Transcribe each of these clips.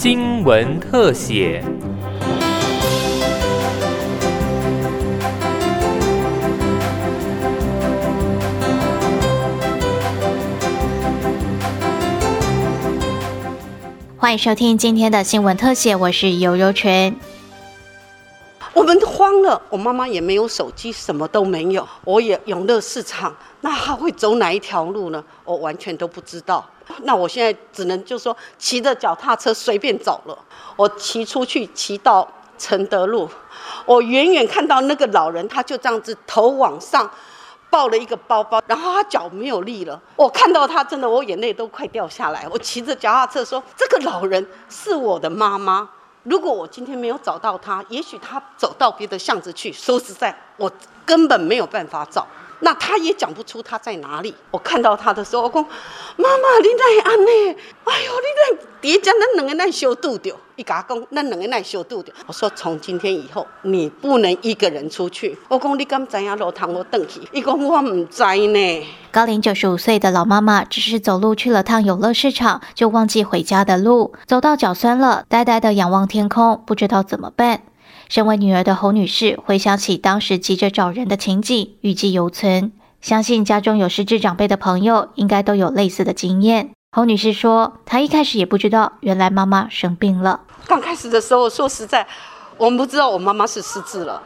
新闻特写。欢迎收听今天的新闻特写，我是尤柔全。我们慌了，我妈妈也没有手机，什么都没有。我也永乐市场，那他会走哪一条路呢？我完全都不知道。那我现在只能就说骑着脚踏车随便走了。我骑出去，骑到承德路，我远远看到那个老人，他就这样子头往上抱了一个包包，然后他脚没有力了。我看到他，真的我眼泪都快掉下来。我骑着脚踏车说：“这个老人是我的妈妈。如果我今天没有找到他，也许他走到别的巷子去。说实在，我根本没有办法找。”那他也讲不出他在哪里。我看到他的时候，我讲：“妈妈，你在安呢？哎呦，你奈叠加咱两个奈修度掉。”一甲讲，咱两个奈修度掉。我说：“从今天以后，你不能一个人出去。”我讲：“你敢知影路通我转去？”伊讲：“我唔知呢。”高龄九十五岁的老妈妈只是走路去了趟游乐市场，就忘记回家的路，走到脚酸了，呆呆的仰望天空，不知道怎么办。身为女儿的侯女士回想起当时急着找人的情景，余悸犹存。相信家中有失智长辈的朋友，应该都有类似的经验。侯女士说：“她一开始也不知道，原来妈妈生病了。刚开始的时候，说实在，我们不知道我妈妈是失智了，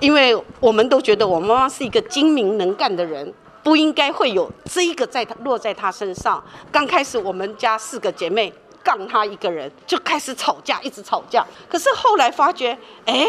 因为我们都觉得我妈妈是一个精明能干的人，不应该会有这个在她落在她身上。刚开始我们家四个姐妹。”杠他一个人就开始吵架，一直吵架。可是后来发觉，哎，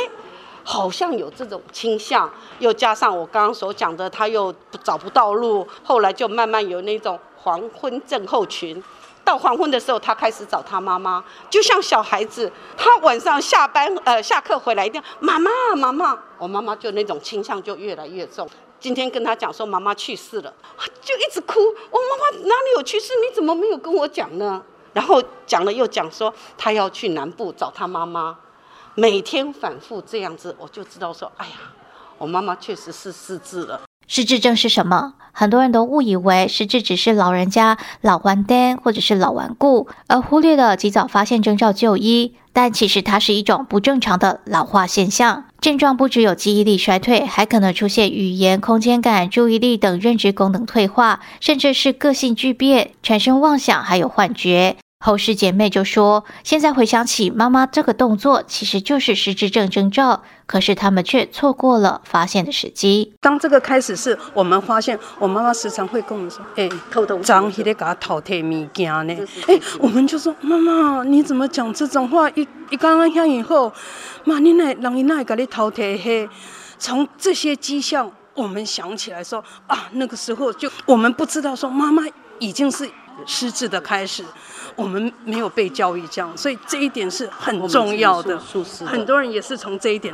好像有这种倾向。又加上我刚刚所讲的，他又找不到路。后来就慢慢有那种黄昏症候群。到黄昏的时候，他开始找他妈妈，就像小孩子，他晚上下班呃下课回来一定要妈妈妈妈，我妈妈就那种倾向就越来越重。今天跟他讲说妈妈去世了，就一直哭。我妈妈哪里有去世？你怎么没有跟我讲呢？然后讲了又讲，说他要去南部找他妈妈，每天反复这样子，我就知道说，哎呀，我妈妈确实是失智了。失智症是什么？很多人都误以为失智只是老人家老顽蛋或者是老顽固，而忽略了及早发现征兆就医。但其实它是一种不正常的老化现象，症状不只有记忆力衰退，还可能出现语言、空间感、注意力等认知功能退化，甚至是个性巨变，产生妄想，还有幻觉。后世姐妹就说：“现在回想起妈妈这个动作，其实就是失智症征兆，可是他们却错过了发现的时机。当这个开始是我们发现，我妈妈时常会跟我们说：‘哎，偷偷张希在给他淘汰物件呢。’哎，我们就说：‘妈妈，你怎么讲这种话？一一刚刚下以后，妈，你那让你那给你淘汰嘿？’从这些迹象，我们想起来说：啊，那个时候就我们不知道说妈妈已经是失智的开始。”我们没有被教育这样，所以这一点是很重要的。很多人也是从这一点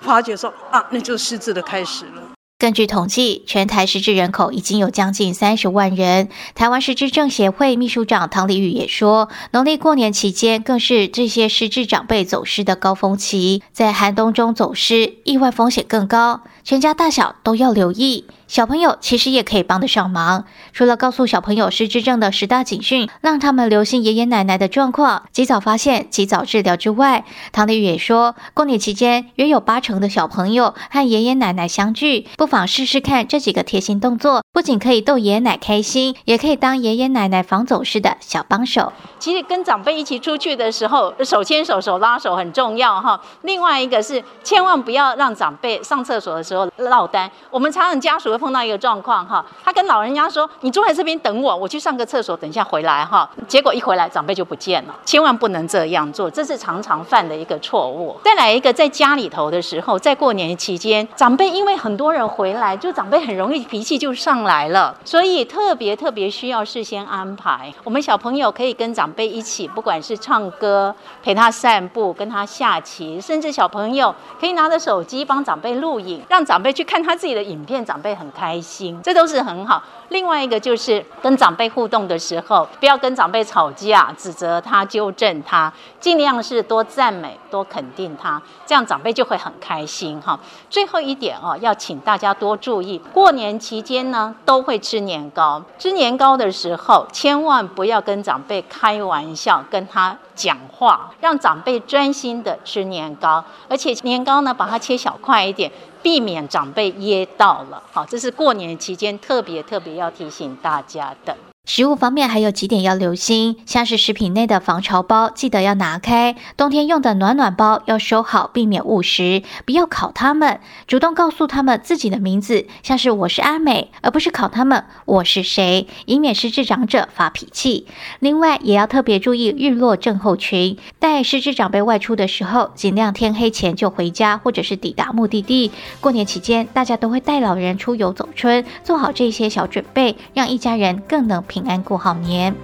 发觉说啊，那就是失智的开始了。根据统计，全台失智人口已经有将近三十万人。台湾失智症协会秘书长唐丽宇也说，农历过年期间更是这些失智长辈走失的高峰期，在寒冬中走失，意外风险更高，全家大小都要留意。小朋友其实也可以帮得上忙，除了告诉小朋友失智症的十大警讯，让他们留心爷爷奶奶的状况，及早发现、及早治疗之外，唐丽宇也说，过年期间约有八成的小朋友和爷爷奶奶相聚，不妨试试看这几个贴心动作，不仅可以逗爷爷奶开心，也可以当爷爷奶奶防走失的小帮手。其实跟长辈一起出去的时候，手牵手、手拉手很重要哈。另外一个是，千万不要让长辈上厕所的时候落单。我们常常家属会。碰到一个状况哈，他跟老人家说：“你坐在这边等我，我去上个厕所，等一下回来哈。”结果一回来，长辈就不见了。千万不能这样做，这是常常犯的一个错误。再来一个，在家里头的时候，在过年期间，长辈因为很多人回来，就长辈很容易脾气就上来了，所以特别特别需要事先安排。我们小朋友可以跟长辈一起，不管是唱歌、陪他散步、跟他下棋，甚至小朋友可以拿着手机帮长辈录影，让长辈去看他自己的影片，长辈很开心，这都是很好。另外一个就是跟长辈互动的时候，不要跟长辈吵架，指责他、纠正他，尽量是多赞美、多肯定他，这样长辈就会很开心哈。最后一点哦，要请大家多注意，过年期间呢都会吃年糕，吃年糕的时候千万不要跟长辈开玩笑，跟他讲话，让长辈专心的吃年糕，而且年糕呢把它切小块一点。避免长辈噎到了，好，这是过年期间特别特别要提醒大家的。食物方面还有几点要留心，像是食品内的防潮包，记得要拿开；冬天用的暖暖包要收好，避免误食。不要考他们，主动告诉他们自己的名字，像是我是阿美，而不是考他们我是谁，以免失智长者发脾气。另外，也要特别注意日落症候群，带失智长辈外出的时候，尽量天黑前就回家，或者是抵达目的地。过年期间，大家都会带老人出游走春，做好这些小准备，让一家人更能平。平安过好年。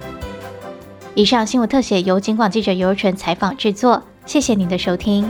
以上新闻特写由警广记者尤纯采访制作，谢谢您的收听。